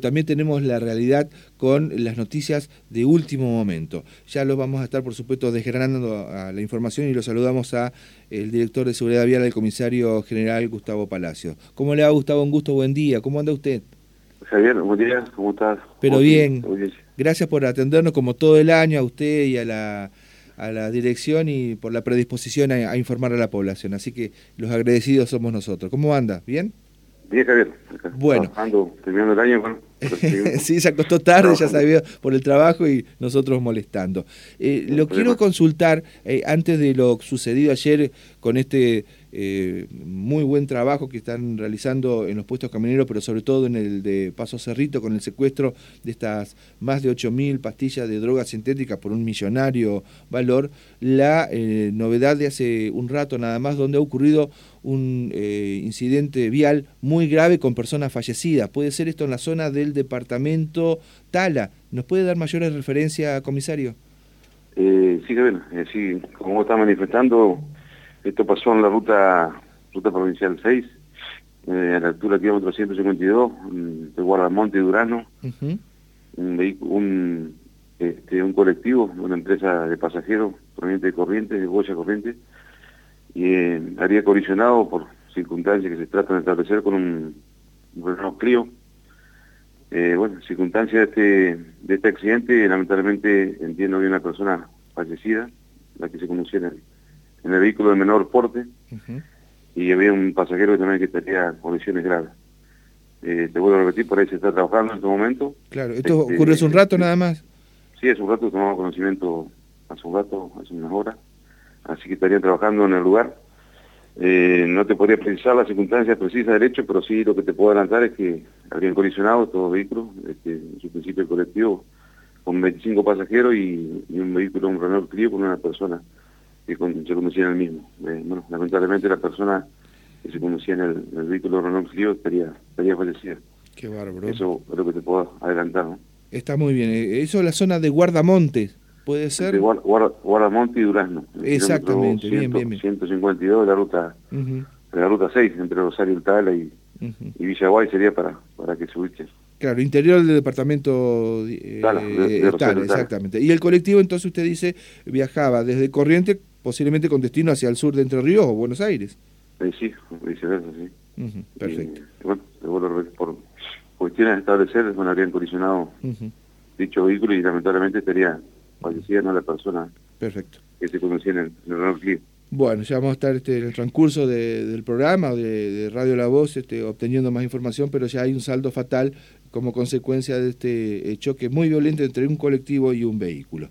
También tenemos la realidad con las noticias de último momento. Ya lo vamos a estar, por supuesto, desgranando a la información y lo saludamos a el director de Seguridad Vial, el comisario general Gustavo Palacio. ¿Cómo le ha Gustavo? Un gusto, buen día. ¿Cómo anda usted? Javier, buen día, ¿cómo estás? Pero bien, gracias por atendernos como todo el año a usted y a la, a la dirección y por la predisposición a, a informar a la población. Así que los agradecidos somos nosotros. ¿Cómo anda? ¿Bien? Bien, Javier. Bueno. Ando terminando el año, bueno, sí, se acostó tarde, ya sabía, por el trabajo y nosotros molestando. Eh, lo quiero consultar, eh, antes de lo sucedido ayer con este eh, muy buen trabajo que están realizando en los puestos camioneros, pero sobre todo en el de Paso Cerrito, con el secuestro de estas más de 8.000 pastillas de drogas sintéticas por un millonario valor, la novedad de hace un rato nada más, donde ha ocurrido un incidente vial muy grave con personas fallecidas. ¿Puede ser esto en la zona del departamento Tala. ¿Nos puede dar mayores referencias, comisario? Eh, sí, bueno, eh, sí, como está manifestando, esto pasó en la ruta ruta provincial 6, eh, a la altura kilómetro 152, de Guardamonte y Durano, un, un, este, un colectivo, una empresa de pasajeros proveniente de Corrientes, de Goya Corrientes, y eh, había colisionado por circunstancias que se tratan de establecer con un, un Clio, eh, bueno, circunstancia de este, de este accidente, lamentablemente entiendo que una persona fallecida, la que se conocía en el, vehículo de menor porte, y había un pasajero que también que estaría con lesiones graves. Eh, te vuelvo a repetir, por ahí se está trabajando en este momento. Claro, ¿esto este, ocurre hace un rato nada más? Sí, hace un rato tomamos conocimiento, hace un rato, hace unas horas, así que estarían trabajando en el lugar. Eh, no te podría precisar las circunstancias precisas del hecho, pero sí lo que te puedo adelantar es que habrían colisionado todos vehículos, este, en su principio el colectivo, con 25 pasajeros y, un vehículo, un Renault Clio con una persona que se conducía en el mismo. Eh, bueno, lamentablemente la persona que se conducía en el, vehículo Renault Clio estaría, estaría fallecida. Qué bárbaro. Eso es lo que te puedo adelantar. Está muy bien. Eh, eso es la zona de Guardamontes puede ser. Guardamonte y Durazno. Exactamente, bien, bien, bien. 152 de la ruta, de la ruta 6, entre Rosario y Tala y, y Villaguay sería para, para que se ubique. Claro, interior del departamento eh, Tala, exactamente. Y el colectivo, entonces usted dice, viajaba desde Corriente, posiblemente con destino hacia el sur de Entre Ríos o Buenos Aires. Eh, sí, viceversa, sí. perfecto. Y, bueno, por cuestiones de establecer, bueno, habrían colisionado dicho vehículo y lamentablemente estaría fallecida no la persona Perfecto. que se conocía en el, en Bueno, ya vamos a estar este, en el transcurso del programa de, de, Radio La Voz este, obteniendo más información, pero ya hay un saldo fatal como consecuencia de este choque muy violento entre un colectivo y un vehículo.